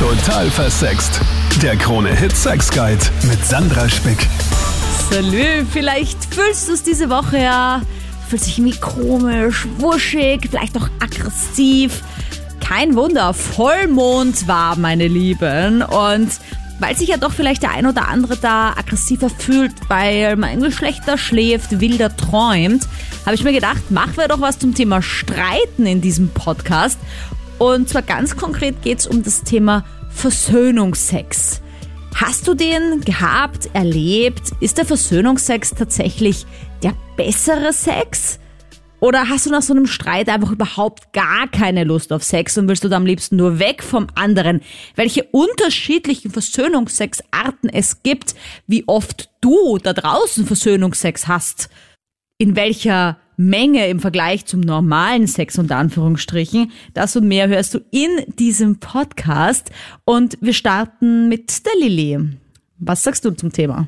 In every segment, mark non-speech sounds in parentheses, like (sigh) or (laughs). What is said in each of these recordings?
Total versext. Der Krone-Hit Sex Guide mit Sandra Spick. Salü, vielleicht fühlst du es diese Woche ja. Fühlt sich irgendwie komisch, wuschig, vielleicht auch aggressiv. Kein Wunder, Vollmond war, meine Lieben. Und weil sich ja doch vielleicht der ein oder andere da aggressiver fühlt, weil mein Geschlechter schläft, wilder träumt, habe ich mir gedacht, machen wir doch was zum Thema Streiten in diesem Podcast. Und zwar ganz konkret geht es um das Thema Versöhnungsex. Hast du den gehabt, erlebt? Ist der Versöhnungsex tatsächlich der bessere Sex? Oder hast du nach so einem Streit einfach überhaupt gar keine Lust auf Sex und willst du da am liebsten nur weg vom anderen? Welche unterschiedlichen Versöhnungssexarten es gibt, wie oft du da draußen Versöhnungsex hast, in welcher Menge im Vergleich zum normalen Sex unter Anführungsstrichen. Das und mehr hörst du in diesem Podcast und wir starten mit der Lilly. Was sagst du zum Thema?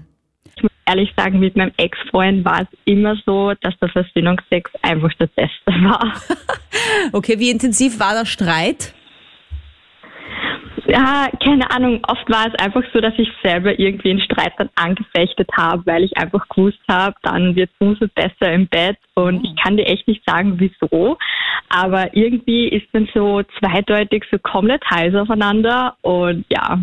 ehrlich sagen, mit meinem Ex-Freund war es immer so, dass der Versöhnungsex einfach das Beste (laughs) war. okay, wie intensiv war der Streit? Ja, keine Ahnung. Oft war es einfach so, dass ich selber irgendwie einen Streit dann angefechtet habe, weil ich einfach gewusst habe, dann wird es umso besser im Bett. Und oh. ich kann dir echt nicht sagen, wieso. Aber irgendwie ist dann so zweideutig so komplett heiß aufeinander. Und ja,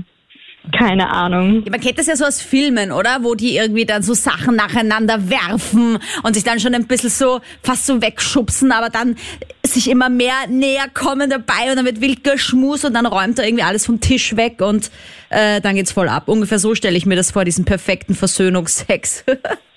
keine Ahnung. Ja, man kennt das ja so aus Filmen, oder? Wo die irgendwie dann so Sachen nacheinander werfen und sich dann schon ein bisschen so fast so wegschubsen, aber dann sich immer mehr näher kommen dabei und dann wird wild geschmust und dann räumt er irgendwie alles vom Tisch weg und äh, dann geht's voll ab. Ungefähr so stelle ich mir das vor, diesen perfekten Versöhnungsex. (laughs)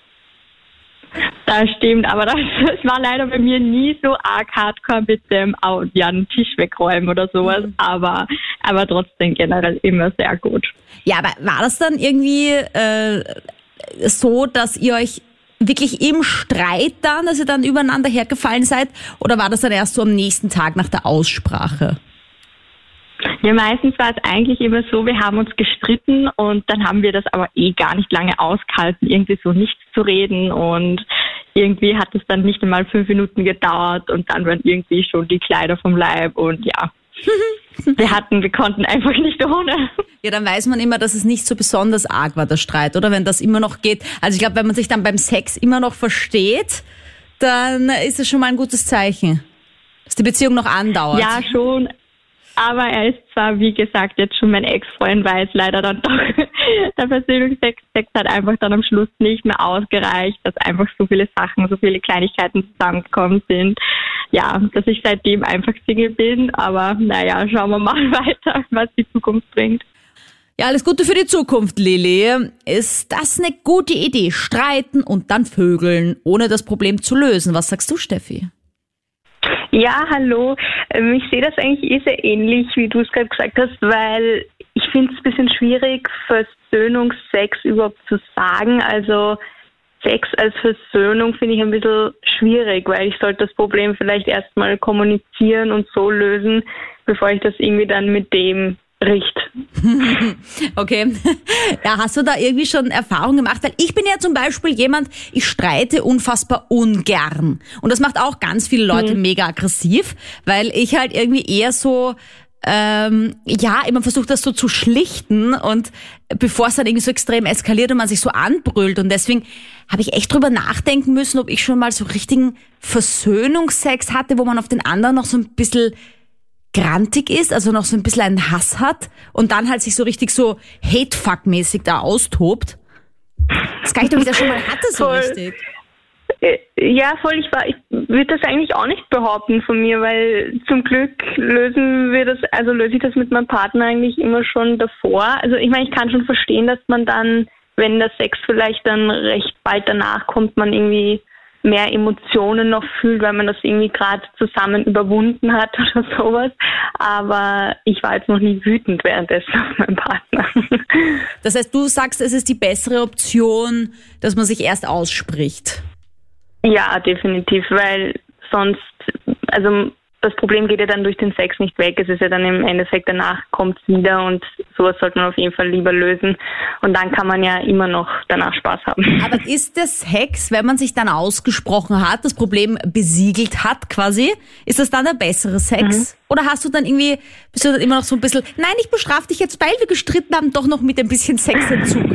Das stimmt, aber das, das, war leider bei mir nie so arg hardcore mit dem oh, ja, einen Tisch wegräumen oder sowas, mhm. aber, aber trotzdem generell immer sehr gut. Ja, aber war das dann irgendwie äh, so, dass ihr euch wirklich im Streit dann, dass ihr dann übereinander hergefallen seid, oder war das dann erst so am nächsten Tag nach der Aussprache? Ja, meistens war es eigentlich immer so, wir haben uns gestritten und dann haben wir das aber eh gar nicht lange ausgehalten, irgendwie so nichts zu reden und irgendwie hat es dann nicht einmal fünf Minuten gedauert und dann waren irgendwie schon die Kleider vom Leib und ja. (laughs) wir hatten, wir konnten einfach nicht ohne. Ja, dann weiß man immer, dass es nicht so besonders arg war, der Streit, oder? Wenn das immer noch geht. Also ich glaube, wenn man sich dann beim Sex immer noch versteht, dann ist es schon mal ein gutes Zeichen. Dass die Beziehung noch andauert. Ja, schon. Aber er ist zwar, wie gesagt, jetzt schon mein Ex-Freund, weil es leider dann doch (laughs) der Versöhnungsex hat einfach dann am Schluss nicht mehr ausgereicht, dass einfach so viele Sachen, so viele Kleinigkeiten zusammengekommen sind. Ja, dass ich seitdem einfach Single bin, aber naja, schauen wir mal (laughs) weiter, was die Zukunft bringt. Ja, alles Gute für die Zukunft, Lili. Ist das eine gute Idee? Streiten und dann vögeln, ohne das Problem zu lösen. Was sagst du, Steffi? Ja, hallo. Ähm, ich sehe das eigentlich eh sehr ähnlich, wie du es gerade gesagt hast, weil ich finde es ein bisschen schwierig, Versöhnungsex überhaupt zu sagen. Also Sex als Versöhnung finde ich ein bisschen schwierig, weil ich sollte das Problem vielleicht erstmal kommunizieren und so lösen, bevor ich das irgendwie dann mit dem riecht. (laughs) okay. Ja, hast du da irgendwie schon Erfahrungen gemacht? Weil ich bin ja zum Beispiel jemand, ich streite unfassbar ungern. Und das macht auch ganz viele Leute mhm. mega aggressiv, weil ich halt irgendwie eher so ähm, ja, immer versucht das so zu schlichten und bevor es dann irgendwie so extrem eskaliert und man sich so anbrüllt und deswegen habe ich echt drüber nachdenken müssen, ob ich schon mal so richtigen Versöhnungsex hatte, wo man auf den anderen noch so ein bisschen grantig ist, also noch so ein bisschen einen Hass hat und dann halt sich so richtig so Hate-Fuck-mäßig da austobt. Das kann ich doch nicht, schon mal hatte so voll. richtig. Äh, ja, voll. Ich, ich würde das eigentlich auch nicht behaupten von mir, weil zum Glück lösen wir das, also löse ich das mit meinem Partner eigentlich immer schon davor. Also ich meine, ich kann schon verstehen, dass man dann, wenn der Sex vielleicht dann recht bald danach kommt, man irgendwie mehr Emotionen noch fühlt, weil man das irgendwie gerade zusammen überwunden hat (laughs) oder sowas. Aber ich war jetzt noch nie wütend währenddessen auf meinen Partner. (laughs) Das heißt, du sagst, es ist die bessere Option, dass man sich erst ausspricht. Ja, definitiv, weil sonst, also das Problem geht ja dann durch den Sex nicht weg. Es ist ja dann im Endeffekt danach kommt es wieder und sowas sollte man auf jeden Fall lieber lösen. Und dann kann man ja immer noch danach Spaß haben. Aber (laughs) ist der Sex, wenn man sich dann ausgesprochen hat, das Problem besiegelt hat quasi, ist das dann der bessere Sex? Mhm. Oder hast du dann irgendwie, bist du dann immer noch so ein bisschen, nein, ich bestrafe dich jetzt, weil wir gestritten haben, doch noch mit ein bisschen Sexentzug? (laughs)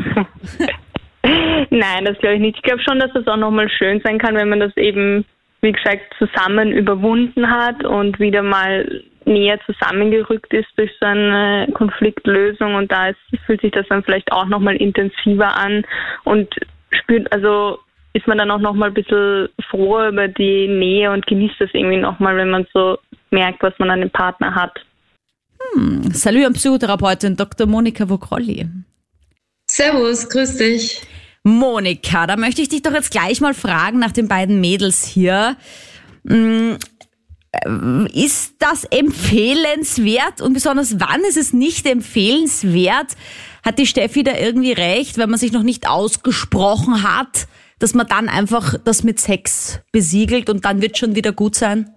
Nein, das glaube ich nicht. Ich glaube schon, dass das auch nochmal schön sein kann, wenn man das eben wie gesagt, zusammen überwunden hat und wieder mal näher zusammengerückt ist durch so eine Konfliktlösung und da ist, fühlt sich das dann vielleicht auch nochmal intensiver an und spürt, also ist man dann auch nochmal ein bisschen froher über die Nähe und genießt das irgendwie nochmal, wenn man so merkt, was man an dem Partner hat. Hm. Salut an Psychotherapeutin Dr. Monika Vogrolli. Servus, grüß dich. Monika, da möchte ich dich doch jetzt gleich mal fragen nach den beiden Mädels hier. Mm, ist das empfehlenswert und besonders wann ist es nicht empfehlenswert? Hat die Steffi da irgendwie recht, wenn man sich noch nicht ausgesprochen hat, dass man dann einfach das mit Sex besiegelt und dann wird schon wieder gut sein?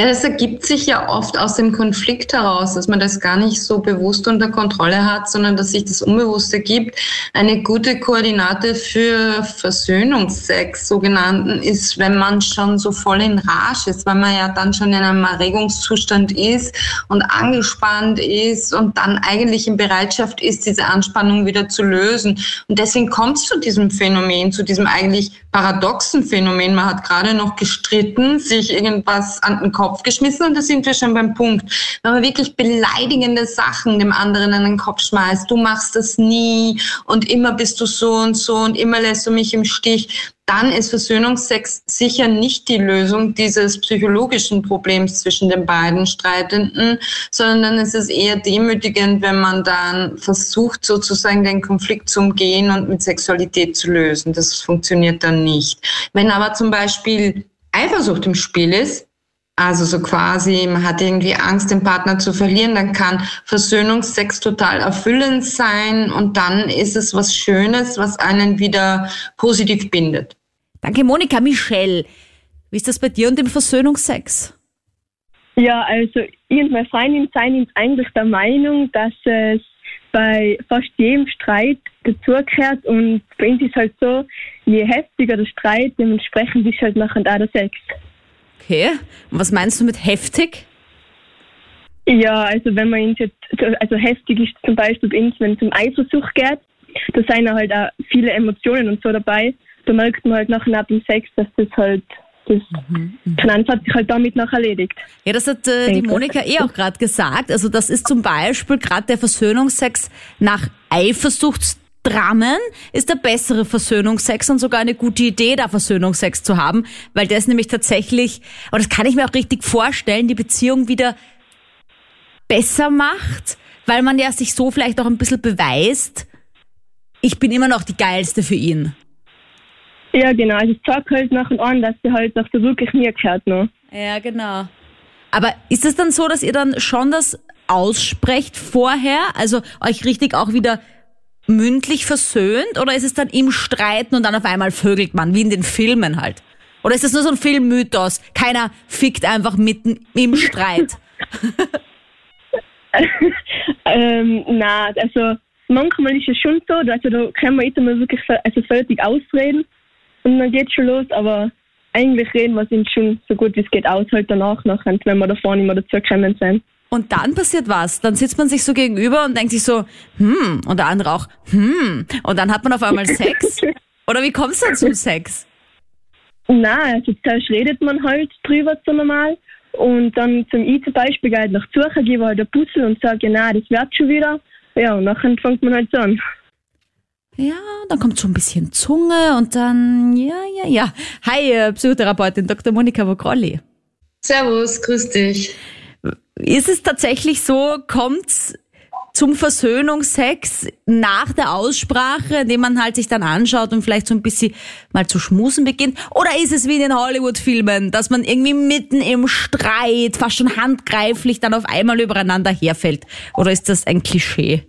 Ja, das ergibt sich ja oft aus dem Konflikt heraus, dass man das gar nicht so bewusst unter Kontrolle hat, sondern dass sich das unbewusst ergibt. Eine gute Koordinate für Versöhnungsex, sogenannten, ist, wenn man schon so voll in Rage ist, weil man ja dann schon in einem Erregungszustand ist und angespannt ist und dann eigentlich in Bereitschaft ist, diese Anspannung wieder zu lösen. Und deswegen kommt es zu diesem Phänomen, zu diesem eigentlich paradoxen Phänomen. Man hat gerade noch gestritten, sich irgendwas an den Kopf geschmissen und da sind wir schon beim Punkt. Wenn man wirklich beleidigende Sachen dem anderen an den Kopf schmeißt, du machst das nie und immer bist du so und so und immer lässt du mich im Stich, dann ist Versöhnungsex sicher nicht die Lösung dieses psychologischen Problems zwischen den beiden Streitenden, sondern dann ist es eher demütigend, wenn man dann versucht, sozusagen den Konflikt zu umgehen und mit Sexualität zu lösen. Das funktioniert dann nicht. Wenn aber zum Beispiel Eifersucht im Spiel ist, also so quasi, man hat irgendwie Angst, den Partner zu verlieren, dann kann Versöhnungsex total erfüllend sein und dann ist es was Schönes, was einen wieder positiv bindet. Danke, Monika. Michelle, wie ist das bei dir und dem Versöhnungsex? Ja, also ich und meine Freundin sind eigentlich der Meinung, dass es bei fast jedem Streit dazugehört und bei uns ist halt so, je heftiger der Streit, dementsprechend ist halt nachher auch der Sex. Okay. Und was meinst du mit heftig? Ja, also wenn man jetzt, also heftig ist zum Beispiel bei uns, wenn es um Eifersucht geht, da sind halt auch viele Emotionen und so dabei. Da merkt man halt nachher nach dem Sex, dass das halt das mhm, Finanz hat sich halt damit noch erledigt. Ja, das hat äh, die Monika eh auch gerade gesagt. Also das ist zum Beispiel gerade der Versöhnungsex nach Eifersuchts Drammen ist der bessere Versöhnungsex und sogar eine gute Idee, da Versöhnungsex zu haben, weil das nämlich tatsächlich, und das kann ich mir auch richtig vorstellen, die Beziehung wieder besser macht, weil man ja sich so vielleicht auch ein bisschen beweist, ich bin immer noch die Geilste für ihn. Ja, genau. Also ich sag halt nach und an, dass der halt nach der wirklich mir gehört noch. Ja, genau. Aber ist es dann so, dass ihr dann schon das aussprecht vorher? Also euch richtig auch wieder mündlich versöhnt oder ist es dann im Streiten und dann auf einmal vögelt man, wie in den Filmen halt? Oder ist das nur so ein Filmmythos? Keiner fickt einfach mitten im Streit. (laughs) (laughs) ähm, na, also manchmal ist es schon so, also da kann man immer wirklich also fertig ausreden und dann geht schon los, aber eigentlich reden wir uns schon so gut wie es geht aus halt danach nachher, wenn wir davor nicht mehr dazu gekommen sind. Und dann passiert was. Dann sitzt man sich so gegenüber und denkt sich so, hm, und der andere auch, hm, und dann hat man auf einmal Sex. (laughs) Oder wie kommst du dann zum Sex? Nein, also zuerst redet man halt drüber so normal. Und dann zum I zum Beispiel geht nach Suche, gebe halt ein Puzzle und sage, ja, nein, das wird schon wieder. Ja, und dann fängt man halt so an. Ja, dann kommt so ein bisschen Zunge und dann, ja, ja, ja. Hi, äh, Psychotherapeutin Dr. Monika Vogrolli. Servus, grüß dich. Ist es tatsächlich so, kommt zum Versöhnungsex nach der Aussprache, indem man halt sich dann anschaut und vielleicht so ein bisschen mal zu schmusen beginnt? Oder ist es wie in den Hollywood-Filmen, dass man irgendwie mitten im Streit, fast schon handgreiflich dann auf einmal übereinander herfällt? Oder ist das ein Klischee?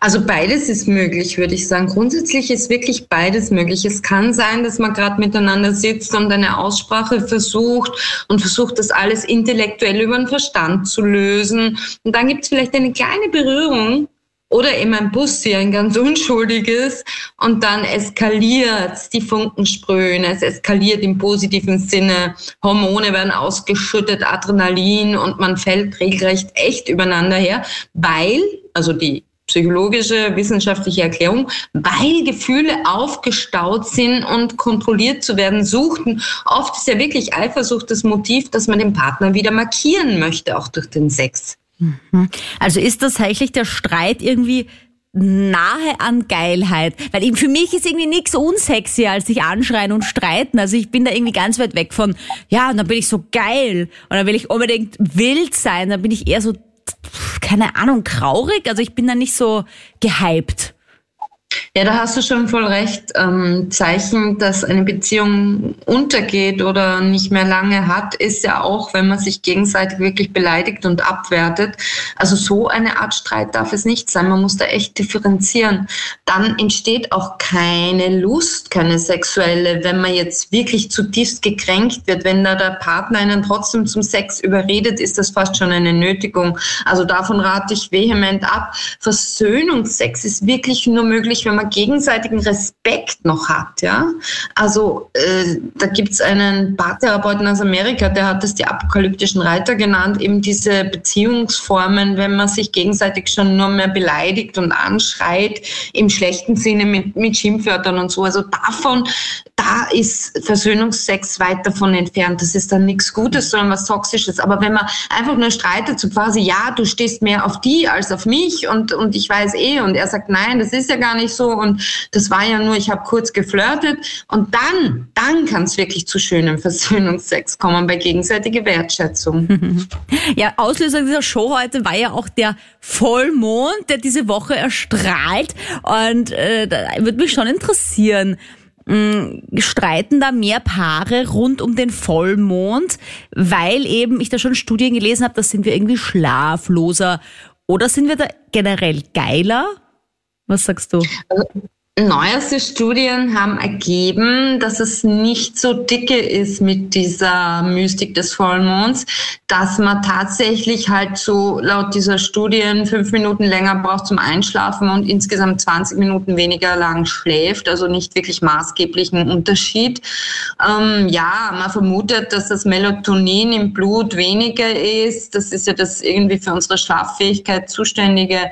Also beides ist möglich, würde ich sagen. Grundsätzlich ist wirklich beides möglich. Es kann sein, dass man gerade miteinander sitzt und eine Aussprache versucht und versucht, das alles intellektuell über den Verstand zu lösen. Und dann gibt es vielleicht eine kleine Berührung oder eben ein Bussi, ein ganz (laughs) unschuldiges. Und dann eskaliert die Funken sprühen. Es eskaliert im positiven Sinne. Hormone werden ausgeschüttet, Adrenalin und man fällt regelrecht echt übereinander her, weil, also die psychologische, wissenschaftliche Erklärung, weil Gefühle aufgestaut sind und kontrolliert zu werden suchten. Oft ist ja wirklich Eifersucht das Motiv, dass man den Partner wieder markieren möchte, auch durch den Sex. Mhm. Also ist tatsächlich der Streit irgendwie nahe an Geilheit. Weil für mich ist irgendwie nichts unsexy, als sich anschreien und streiten. Also ich bin da irgendwie ganz weit weg von, ja, und dann bin ich so geil und dann will ich unbedingt wild sein, dann bin ich eher so keine Ahnung, traurig. Also ich bin da nicht so gehypt. Ja, da hast du schon voll recht. Ähm, Zeichen, dass eine Beziehung untergeht oder nicht mehr lange hat, ist ja auch, wenn man sich gegenseitig wirklich beleidigt und abwertet. Also so eine Art Streit darf es nicht sein. Man muss da echt differenzieren. Dann entsteht auch keine Lust, keine sexuelle, wenn man jetzt wirklich zutiefst gekränkt wird. Wenn da der Partner einen trotzdem zum Sex überredet, ist das fast schon eine Nötigung. Also davon rate ich vehement ab. Versöhnungsex ist wirklich nur möglich, wenn man man gegenseitigen Respekt noch hat. Ja? Also äh, da gibt es einen Paartherapeuten aus Amerika, der hat das die apokalyptischen Reiter genannt, eben diese Beziehungsformen, wenn man sich gegenseitig schon nur mehr beleidigt und anschreit, im schlechten Sinne mit, mit Schimpfwörtern und so. Also davon, da ist Versöhnungsex weit davon entfernt. Das ist dann nichts Gutes, sondern was Toxisches. Aber wenn man einfach nur streitet, so quasi, ja, du stehst mehr auf die als auf mich und, und ich weiß eh, und er sagt, nein, das ist ja gar nicht so und das war ja nur, ich habe kurz geflirtet und dann, dann kann es wirklich zu schönem Versöhnungsex kommen bei gegenseitiger Wertschätzung. (laughs) Ja, Auslöser dieser Show heute war ja auch der Vollmond, der diese Woche erstrahlt und äh, da würde mich schon interessieren, mm, streiten da mehr Paare rund um den Vollmond, weil eben ich da schon Studien gelesen habe, da sind wir irgendwie schlafloser oder sind wir da generell geiler? Was sagst du? Also, Neueste Studien haben ergeben, dass es nicht so dicke ist mit dieser Mystik des Vollmonds, dass man tatsächlich halt so laut dieser Studien fünf Minuten länger braucht zum Einschlafen und insgesamt 20 Minuten weniger lang schläft, also nicht wirklich maßgeblichen Unterschied. Ähm, ja, man vermutet, dass das Melatonin im Blut weniger ist. Das ist ja das irgendwie für unsere Schlaffähigkeit zuständige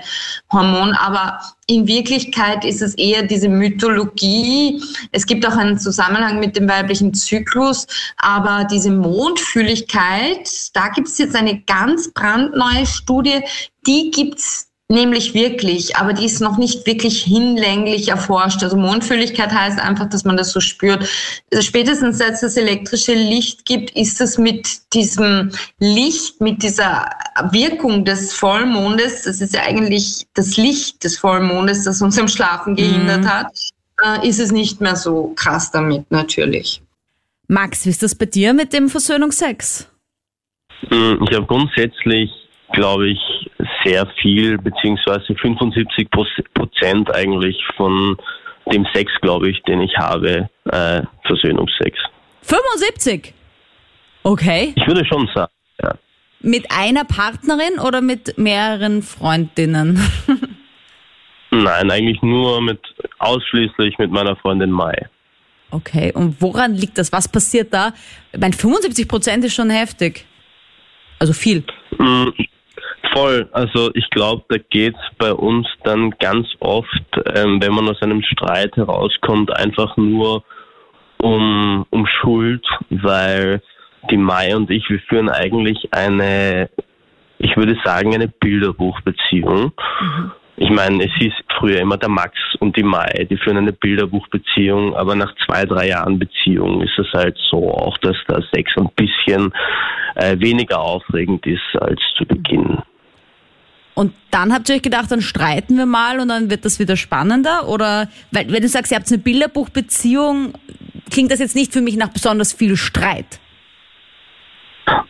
Hormon, aber in Wirklichkeit ist es eher diese Mythologie. Es gibt auch einen Zusammenhang mit dem weiblichen Zyklus, aber diese Mondfühligkeit, da gibt es jetzt eine ganz brandneue Studie, die gibt's Nämlich wirklich, aber die ist noch nicht wirklich hinlänglich erforscht. Also Mondfühligkeit heißt einfach, dass man das so spürt. Also spätestens seit es das elektrische Licht gibt, ist es mit diesem Licht, mit dieser Wirkung des Vollmondes, das ist ja eigentlich das Licht des Vollmondes, das uns im Schlafen gehindert mhm. hat, äh, ist es nicht mehr so krass damit natürlich. Max, wie ist das bei dir mit dem Versöhnungsex? Hm, ich habe grundsätzlich, glaube ich, sehr viel, beziehungsweise 75 Prozent eigentlich von dem Sex, glaube ich, den ich habe, äh, Versöhnungsex. 75? Okay. Ich würde schon sagen, ja. Mit einer Partnerin oder mit mehreren Freundinnen? (laughs) Nein, eigentlich nur mit, ausschließlich mit meiner Freundin Mai. Okay, und woran liegt das? Was passiert da? Ich meine, 75 Prozent ist schon heftig. Also viel. Voll. Also ich glaube, da geht es bei uns dann ganz oft, ähm, wenn man aus einem Streit herauskommt, einfach nur um, um Schuld, weil die Mai und ich, wir führen eigentlich eine, ich würde sagen, eine Bilderbuchbeziehung. Mhm. Ich meine, es hieß früher immer der Max und die Mai, die führen eine Bilderbuchbeziehung, aber nach zwei, drei Jahren Beziehung ist es halt so auch, dass der Sex ein bisschen äh, weniger aufregend ist als zu Beginn. Und dann habt ihr euch gedacht, dann streiten wir mal und dann wird das wieder spannender? Oder, weil, wenn du sagst, ihr habt eine Bilderbuchbeziehung, klingt das jetzt nicht für mich nach besonders viel Streit.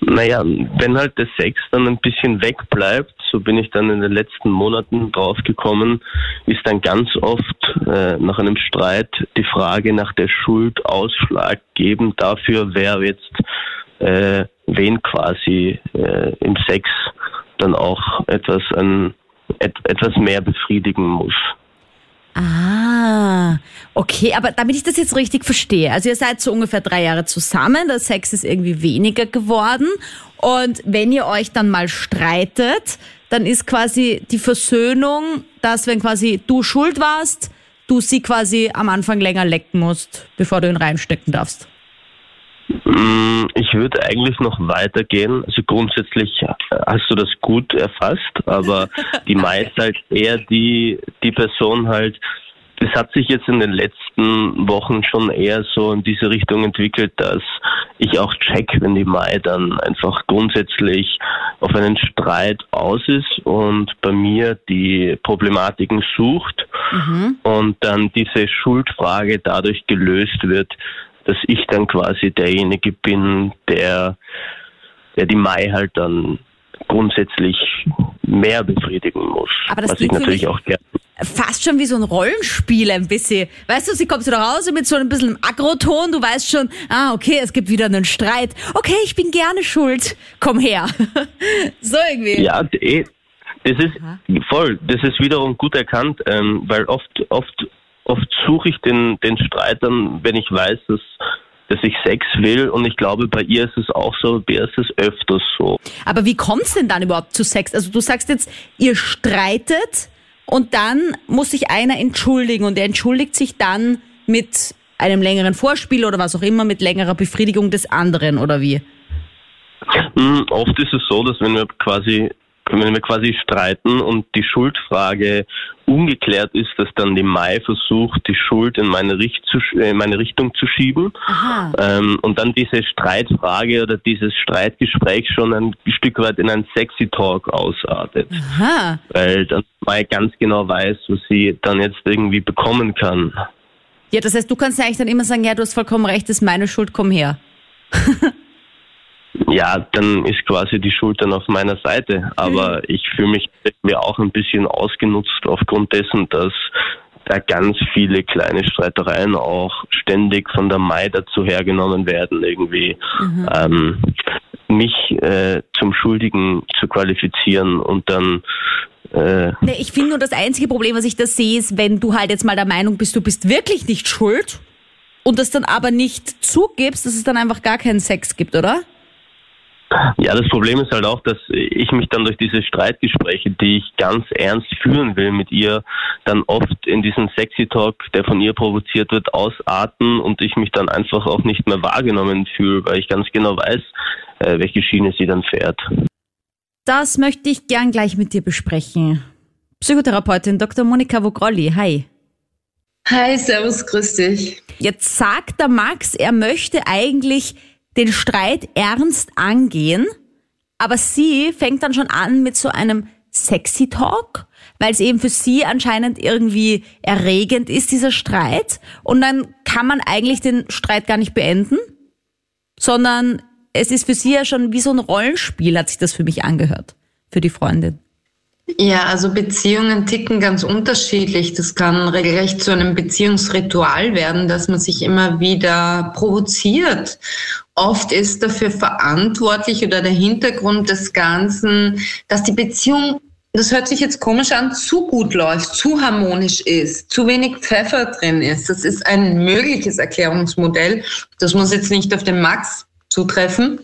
Naja, wenn halt der Sex dann ein bisschen wegbleibt so bin ich dann in den letzten Monaten draufgekommen, ist dann ganz oft äh, nach einem Streit die Frage nach der Schuld ausschlaggebend dafür, wer jetzt äh, wen quasi äh, im Sex dann auch etwas, an, et, etwas mehr befriedigen muss. Ah, okay, aber damit ich das jetzt richtig verstehe, also ihr seid so ungefähr drei Jahre zusammen, der Sex ist irgendwie weniger geworden und wenn ihr euch dann mal streitet, dann ist quasi die Versöhnung, dass wenn quasi du schuld warst, du sie quasi am Anfang länger lecken musst, bevor du ihn reinstecken darfst. Mm, ich würde eigentlich noch weitergehen. Also grundsätzlich hast du das gut erfasst, aber (laughs) die Mai ist halt eher die, die Person halt, es hat sich jetzt in den letzten Wochen schon eher so in diese Richtung entwickelt, dass ich auch check, wenn die Mai dann einfach grundsätzlich auf einen Streit aus ist und bei mir die Problematiken sucht mhm. und dann diese Schuldfrage dadurch gelöst wird, dass ich dann quasi derjenige bin, der, der die Mai halt dann grundsätzlich mehr befriedigen muss. Aber das was ich natürlich auch gerne. Fast schon wie so ein Rollenspiel ein bisschen. Weißt du, sie kommt so nach Hause mit so ein bisschen Agroton, du weißt schon, ah, okay, es gibt wieder einen Streit. Okay, ich bin gerne schuld. Komm her. (laughs) so irgendwie. Ja, eh, das ist voll, das ist wiederum gut erkannt, ähm, weil oft, oft oft suche ich den, den Streit dann, wenn ich weiß, dass, dass ich Sex will. Und ich glaube, bei ihr ist es auch so, bei ihr ist es öfters so. Aber wie kommt es denn dann überhaupt zu Sex? Also du sagst jetzt, ihr streitet und dann muss sich einer entschuldigen und er entschuldigt sich dann mit einem längeren Vorspiel oder was auch immer, mit längerer Befriedigung des anderen oder wie? Hm, oft ist es so, dass wenn wir quasi wenn wir quasi streiten und die Schuldfrage ungeklärt ist, dass dann die Mai versucht, die Schuld in meine, Richt zu, in meine Richtung zu schieben ähm, und dann diese Streitfrage oder dieses Streitgespräch schon ein Stück weit in einen Sexy Talk ausartet. Aha. Weil dann Mai ganz genau weiß, was sie dann jetzt irgendwie bekommen kann. Ja, das heißt, du kannst ja eigentlich dann immer sagen, ja, du hast vollkommen recht, das ist meine Schuld, komm her. (laughs) ja, dann ist quasi die Schuld dann auf meiner Seite. Aber mhm. ich fühle mich mir auch ein bisschen ausgenutzt aufgrund dessen, dass da ganz viele kleine Streitereien auch ständig von der Mai dazu hergenommen werden, irgendwie mhm. ähm, mich äh, zum Schuldigen zu qualifizieren und dann äh nee, ich finde nur das einzige Problem, was ich da sehe, ist, wenn du halt jetzt mal der Meinung bist, du bist wirklich nicht schuld und das dann aber nicht zugibst, dass es dann einfach gar keinen Sex gibt, oder? Ja, das Problem ist halt auch, dass ich mich dann durch diese Streitgespräche, die ich ganz ernst führen will mit ihr, dann oft in diesen Sexy Talk, der von ihr provoziert wird, ausarten und ich mich dann einfach auch nicht mehr wahrgenommen fühle, weil ich ganz genau weiß, äh, welche Schiene sie dann fährt. Das möchte ich gern gleich mit dir besprechen. Psychotherapeutin Dr. Monika Vogrolli, hi. Hi, servus, grüß dich. Jetzt sagt der Max, er möchte eigentlich den Streit ernst angehen, aber sie fängt dann schon an mit so einem sexy Talk, weil es eben für sie anscheinend irgendwie erregend ist, dieser Streit. Und dann kann man eigentlich den Streit gar nicht beenden, sondern es ist für sie ja schon wie so ein Rollenspiel, hat sich das für mich angehört, für die Freundin. Ja, also Beziehungen ticken ganz unterschiedlich. Das kann regelrecht zu einem Beziehungsritual werden, dass man sich immer wieder provoziert. Oft ist dafür verantwortlich oder der Hintergrund des Ganzen, dass die Beziehung das hört sich jetzt komisch an, zu gut läuft, zu harmonisch ist, zu wenig Pfeffer drin ist. Das ist ein mögliches Erklärungsmodell. Das muss jetzt nicht auf den Max zutreffen.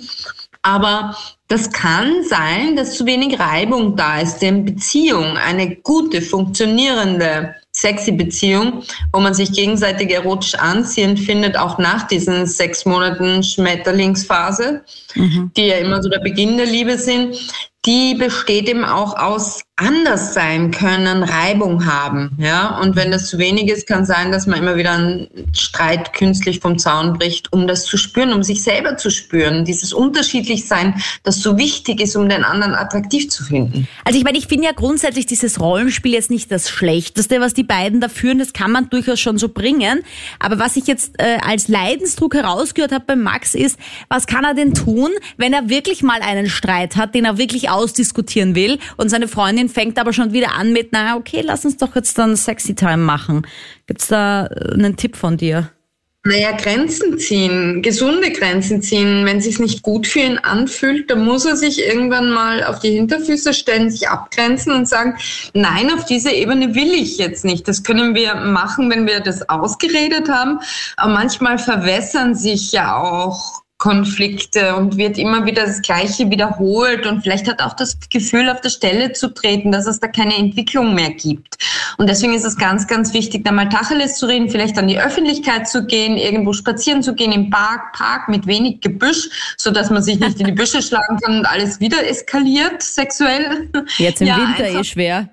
Aber das kann sein, dass zu wenig Reibung da ist, denn Beziehung, eine gute, funktionierende, sexy Beziehung, wo man sich gegenseitig erotisch anziehen findet, auch nach diesen sechs Monaten Schmetterlingsphase, mhm. die ja immer so der Beginn der Liebe sind, die besteht eben auch aus anders sein können, Reibung haben. Ja? Und wenn das zu wenig ist, kann sein, dass man immer wieder einen Streit künstlich vom Zaun bricht, um das zu spüren, um sich selber zu spüren. Dieses Unterschiedlichsein, das so wichtig ist, um den anderen attraktiv zu finden. Also ich meine, ich finde ja grundsätzlich dieses Rollenspiel jetzt nicht das Schlechteste, was die beiden da führen. Das kann man durchaus schon so bringen. Aber was ich jetzt äh, als Leidensdruck herausgehört habe bei Max ist, was kann er denn tun, wenn er wirklich mal einen Streit hat, den er wirklich ausdiskutieren will und seine Freundin Freundin fängt aber schon wieder an mit, na okay, lass uns doch jetzt dann Sexy Time machen. Gibt's da äh, einen Tipp von dir? Naja, Grenzen ziehen, gesunde Grenzen ziehen. Wenn es sich nicht gut für ihn anfühlt, dann muss er sich irgendwann mal auf die Hinterfüße stellen, sich abgrenzen und sagen, nein, auf dieser Ebene will ich jetzt nicht. Das können wir machen, wenn wir das ausgeredet haben. Aber manchmal verwässern sich ja auch Konflikte und wird immer wieder das Gleiche wiederholt und vielleicht hat auch das Gefühl, auf der Stelle zu treten, dass es da keine Entwicklung mehr gibt. Und deswegen ist es ganz, ganz wichtig, da mal Tacheles zu reden, vielleicht an die Öffentlichkeit zu gehen, irgendwo spazieren zu gehen, im Park, Park mit wenig Gebüsch, so dass man sich nicht in die Büsche (laughs) schlagen kann und alles wieder eskaliert sexuell. Jetzt im ja, Winter eh schwer.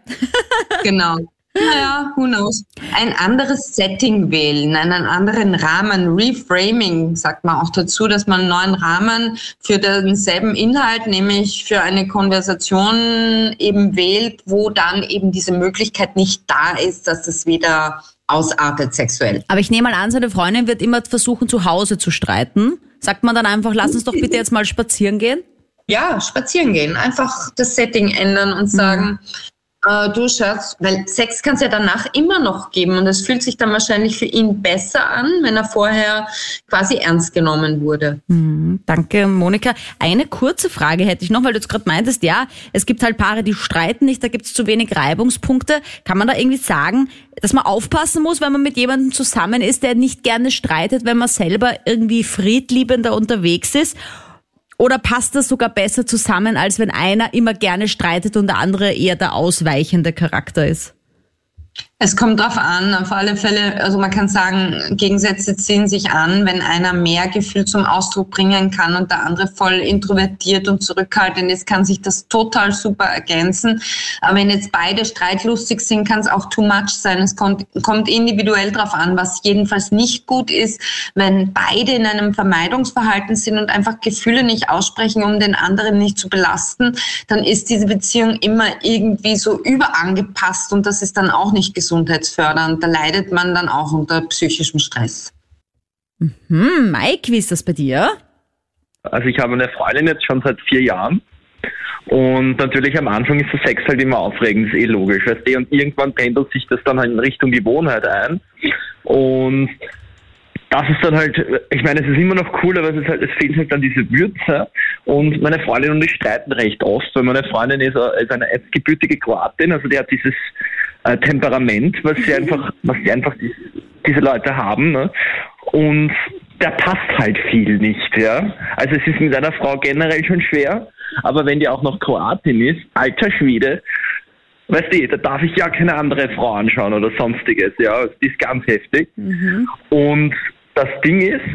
genau. Naja, who knows. Ein anderes Setting wählen, einen anderen Rahmen, Reframing sagt man auch dazu, dass man einen neuen Rahmen für denselben Inhalt, nämlich für eine Konversation eben wählt, wo dann eben diese Möglichkeit nicht da ist, dass es wieder ausartet sexuell. Aber ich nehme mal an, seine Freundin wird immer versuchen, zu Hause zu streiten. Sagt man dann einfach, lass uns doch bitte jetzt mal spazieren gehen? Ja, spazieren gehen. Einfach das Setting ändern und sagen, mhm äh, du Schatz, weil Sex kann es ja danach immer noch geben und es fühlt sich dann wahrscheinlich für ihn besser an, wenn er vorher quasi ernst genommen wurde. Mhm, danke, Monika. Eine kurze Frage hätte ich noch, weil du jetzt gerade meintest, ja, es gibt halt Paare, die streiten nicht, da gibt es zu wenig Reibungspunkte. Kann man da irgendwie sagen, dass man aufpassen muss, wenn man mit jemandem zusammen ist, der nicht gerne streitet, wenn man selber irgendwie friedliebender unterwegs ist? Oder passt das sogar besser zusammen, als wenn einer immer gerne streitet und der andere eher der ausweichende Charakter ist? Es kommt drauf an, auf alle Fälle, also man kann sagen, Gegensätze ziehen sich an, wenn einer mehr Gefühl zum Ausdruck bringen kann und der andere voll introvertiert und zurückhaltend ist, kann sich das total super ergänzen. Aber wenn jetzt beide streitlustig sind, kann es auch too much sein. Es kommt, kommt individuell drauf an, was jedenfalls nicht gut ist, wenn beide in einem Vermeidungsverhalten sind und einfach Gefühle nicht aussprechen, um den anderen nicht zu belasten, dann ist diese Beziehung immer irgendwie so überangepasst und das ist dann auch nicht gesund gesundheitsfördernd. Da leidet man dann auch unter psychischem Stress. Mhm. Mike, wie ist das bei dir? Also ich habe eine Freundin jetzt schon seit vier Jahren. Und natürlich am Anfang ist der Sex halt immer aufregend, ist eh logisch. Weißt du? Und irgendwann pendelt sich das dann halt in Richtung Gewohnheit ein. Und das ist dann halt, ich meine, es ist immer noch cool, aber es, ist halt, es fehlt halt dann diese Würze. Und meine Freundin und ich streiten recht oft, weil meine Freundin ist, ist eine gebürtige Kroatin, also die hat dieses äh, Temperament, was sie einfach, (laughs) was sie einfach die, diese Leute haben. Ne? Und der passt halt viel nicht, ja. Also es ist mit einer Frau generell schon schwer, aber wenn die auch noch Kroatin ist, alter Schwede, weißt du, da darf ich ja keine andere Frau anschauen oder sonstiges, ja. Die ist ganz heftig. Mhm. Und das Ding ist,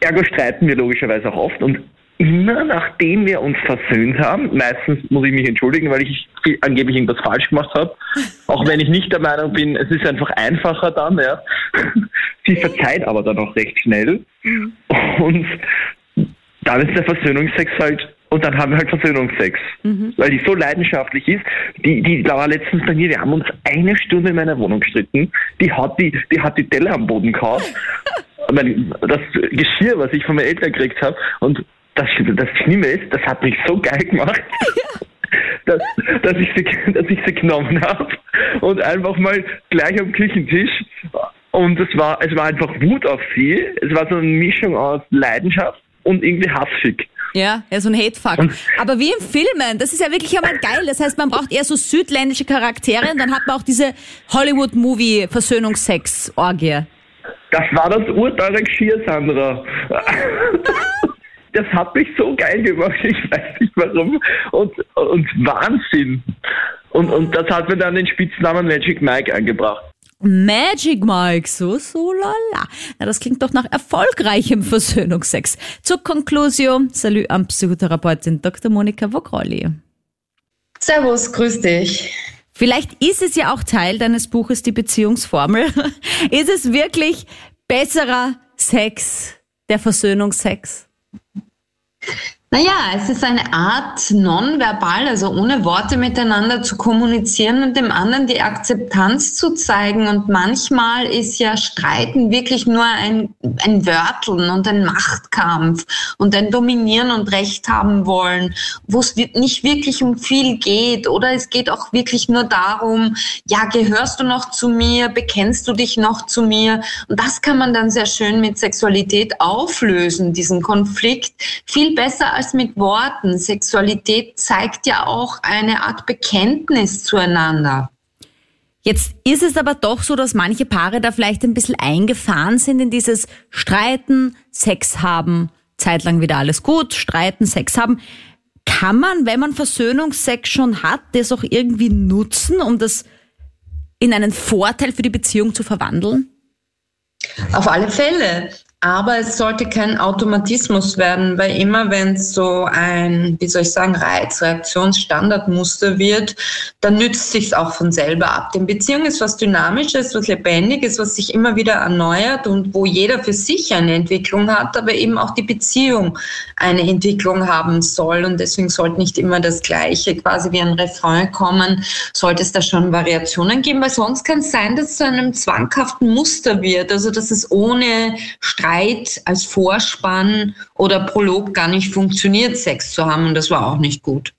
ergo streiten wir logischerweise auch oft und immer nachdem wir uns versöhnt haben, meistens muss ich mich entschuldigen, weil ich angeblich irgendwas falsch gemacht habe, (laughs) auch wenn ich nicht der Meinung bin, es ist einfach einfacher dann, ja. (laughs) Sie verzeiht aber dann auch recht schnell und dann ist der Versöhnungsex halt und dann haben wir halt Versöhnungsex, mhm. weil die so leidenschaftlich ist. Die, die war letztens bei mir, wir haben uns eine Stunde in meiner Wohnung gestritten. Die hat die, die hat die Teller am Boden gehauen. (laughs) das Geschirr, was ich von meinen Eltern gekriegt habe. Und das, das Schlimme ist, das hat mich so geil gemacht, (laughs) dass, dass, ich sie, dass ich sie genommen habe und einfach mal gleich am Küchentisch und es war, es war einfach Wut auf sie. Es war so eine Mischung aus Leidenschaft und irgendwie hassig. Ja, ja, so ein Hatefuck. Aber wie im Filmen, das ist ja wirklich einmal geil. Das heißt, man braucht eher so südländische Charaktere und dann hat man auch diese Hollywood-Movie-Versöhnungsex-Orgie. Das war das urteure Geschirr, Sandra. (laughs) das hat mich so geil gemacht, ich weiß nicht warum. Und, und Wahnsinn. Und, und das hat mir dann den Spitznamen Magic Mike eingebracht. Magic Mike, so, so, lala. Na, das klingt doch nach erfolgreichem Versöhnungsex. Zur Konklusion, Salü am Psychotherapeutin Dr. Monika Vogrolli. Servus, grüß dich. Vielleicht ist es ja auch Teil deines Buches, die Beziehungsformel. (laughs) Ist es wirklich besserer Sex, der Versöhnungsex? Naja, es ist eine Art nonverbal, also ohne Worte miteinander zu kommunizieren und dem anderen die Akzeptanz zu zeigen. Und manchmal ist ja Streiten wirklich nur ein, ein Wörteln und ein Machtkampf und ein Dominieren und Recht haben wollen, wo es nicht wirklich um viel geht. Oder es geht auch wirklich nur darum, ja, gehörst du noch zu mir, bekennst du dich noch zu mir? Und das kann man dann sehr schön mit Sexualität auflösen, diesen Konflikt. Viel besser als mit Worten. Sexualität zeigt ja auch eine Art Bekenntnis zueinander. Jetzt ist es aber doch so, dass manche Paare da vielleicht ein bisschen eingefahren sind in dieses Streiten, Sex haben, zeitlang wieder alles gut, streiten, Sex haben. Kann man, wenn man Versöhnungsex schon hat, das auch irgendwie nutzen, um das in einen Vorteil für die Beziehung zu verwandeln? Auf alle Fälle. Aber es sollte kein Automatismus werden, weil immer wenn es so ein, wie soll ich sagen, Reizreaktionsstandardmuster wird, dann nützt sich's auch von selber ab. Denn Beziehung ist was Dynamisches, was Lebendiges, was sich immer wieder erneuert und wo jeder für sich eine Entwicklung hat, aber eben auch die Beziehung eine Entwicklung haben soll. Und deswegen sollte nicht immer das Gleiche quasi wie ein Refrain kommen, sollte es da schon Variationen geben, weil sonst kann es sein, dass es zu einem zwanghaften Muster wird, also dass es ohne Streit Streit als Vorspann oder Prolog gar nicht funktioniert, Sex zu haben. Und das war auch nicht gut.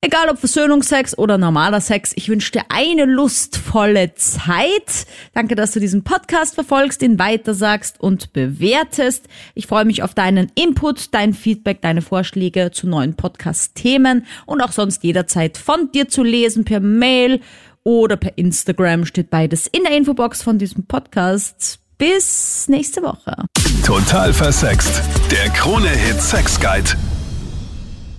Egal ob Versöhnungsex oder normaler Sex, ich wünsche dir eine lustvolle Zeit. Danke, dass du diesen Podcast verfolgst, ihn weitersagst und bewertest. Ich freue mich auf deinen Input, dein Feedback, deine Vorschläge zu neuen Podcast-Themen und auch sonst jederzeit von dir zu lesen per Mail oder per Instagram steht beides in der Infobox von diesem Podcast. Bis nächste Woche. Total versext. Der Krone-Hit Sex Guide.